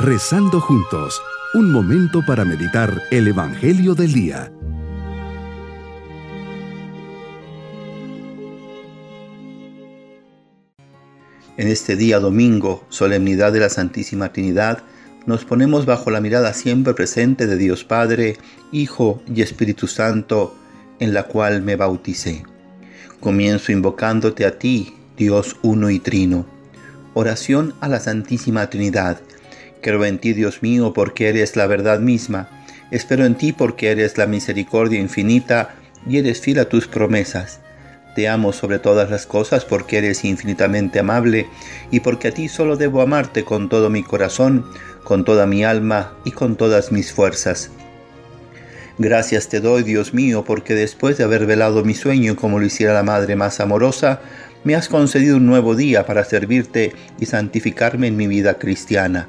Rezando juntos, un momento para meditar el Evangelio del Día. En este día domingo, solemnidad de la Santísima Trinidad, nos ponemos bajo la mirada siempre presente de Dios Padre, Hijo y Espíritu Santo, en la cual me bauticé. Comienzo invocándote a ti, Dios uno y trino. Oración a la Santísima Trinidad. Creo en ti, Dios mío, porque eres la verdad misma. Espero en ti porque eres la misericordia infinita y eres fiel a tus promesas. Te amo sobre todas las cosas porque eres infinitamente amable y porque a ti solo debo amarte con todo mi corazón, con toda mi alma y con todas mis fuerzas. Gracias te doy, Dios mío, porque después de haber velado mi sueño como lo hiciera la Madre más amorosa, me has concedido un nuevo día para servirte y santificarme en mi vida cristiana.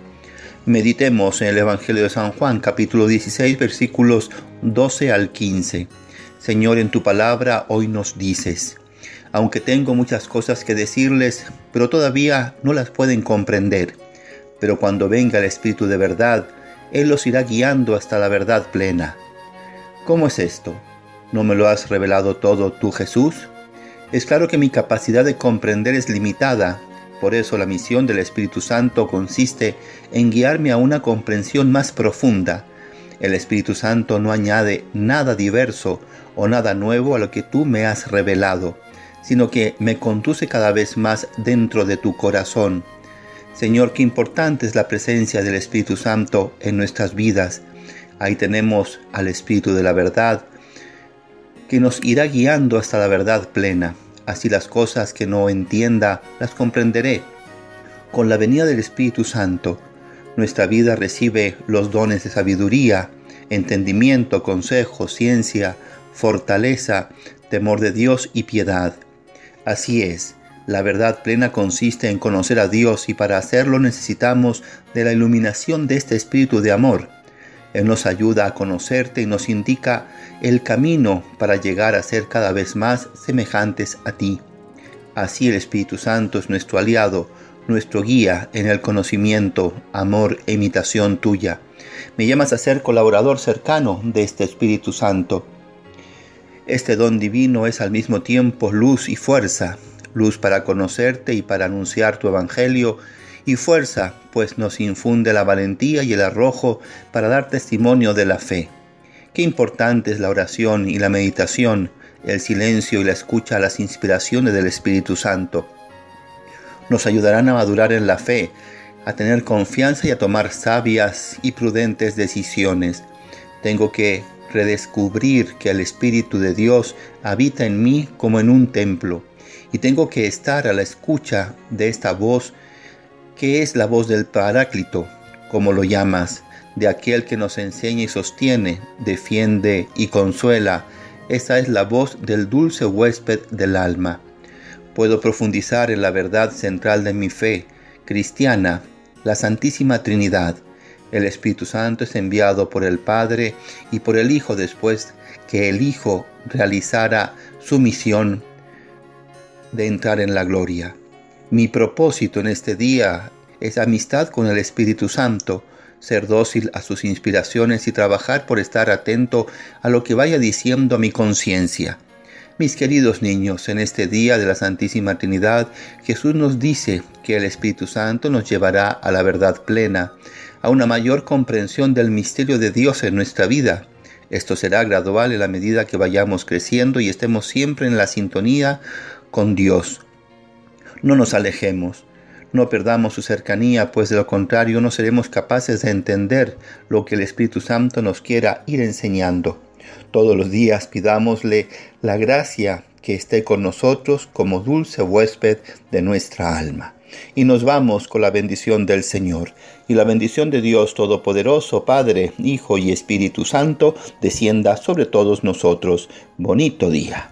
Meditemos en el Evangelio de San Juan, capítulo 16, versículos 12 al 15. Señor, en tu palabra hoy nos dices, aunque tengo muchas cosas que decirles, pero todavía no las pueden comprender. Pero cuando venga el Espíritu de verdad, Él los irá guiando hasta la verdad plena ¿Cómo es esto? ¿No me lo has revelado todo tú, Jesús? Es claro que mi capacidad de comprender es limitada, por eso la misión del Espíritu Santo consiste en guiarme a una comprensión más profunda. El Espíritu Santo no añade nada diverso o nada nuevo a lo que tú me has revelado, sino que me conduce cada vez más dentro de tu corazón. Señor, qué importante es la presencia del Espíritu Santo en nuestras vidas Ahí tenemos al Espíritu de la verdad que nos irá guiando hasta la verdad plena. Así las cosas que no entienda las comprenderé. Con la venida del Espíritu Santo, nuestra vida recibe los dones de sabiduría, entendimiento, consejo, ciencia, fortaleza, temor de Dios y piedad. Así es, la verdad plena consiste en conocer a Dios y para hacerlo necesitamos de la iluminación de este Espíritu de amor él nos ayuda a conocerte y nos indica el camino para llegar a ser cada vez más semejantes a ti. Así el Espíritu Santo es nuestro aliado, nuestro guía en el conocimiento, amor e imitación tuya. Me llamas a ser colaborador cercano de este Espíritu Santo. Este don divino es al mismo tiempo luz y fuerza, luz para conocerte y para anunciar tu Evangelio, y fuerza, pues nos infunde la valentía y el arrojo para dar testimonio de la fe. Qué importante es la oración y la meditación, el silencio y la escucha a las inspiraciones del Espíritu Santo. Nos ayudarán a madurar en la fe, a tener confianza y a tomar sabias y prudentes decisiones. Tengo que redescubrir que el Espíritu de Dios habita en mí como en un templo, y tengo que estar a la escucha de esta voz que es la voz del Paráclito, como lo llamas, de aquel que nos enseña y sostiene, defiende y consuela. Esa es la voz del dulce huésped del alma. Puedo profundizar en la verdad central de mi fe cristiana, la Santísima Trinidad. El Espíritu Santo es enviado por el Padre y por el Hijo después que el Hijo realizara su misión de entrar en la gloria. Mi propósito en este día es amistad con el Espíritu Santo, ser dócil a sus inspiraciones y trabajar por estar atento a lo que vaya diciendo mi conciencia. Mis queridos niños, en este día de la Santísima Trinidad, Jesús nos dice que el Espíritu Santo nos llevará a la verdad plena, a una mayor comprensión del misterio de Dios en nuestra vida. Esto será gradual en la medida que vayamos creciendo y estemos siempre en la sintonía con Dios. No nos alejemos, no perdamos su cercanía, pues de lo contrario no seremos capaces de entender lo que el Espíritu Santo nos quiera ir enseñando. Todos los días pidámosle la gracia que esté con nosotros como dulce huésped de nuestra alma. Y nos vamos con la bendición del Señor. Y la bendición de Dios Todopoderoso, Padre, Hijo y Espíritu Santo, descienda sobre todos nosotros. Bonito día.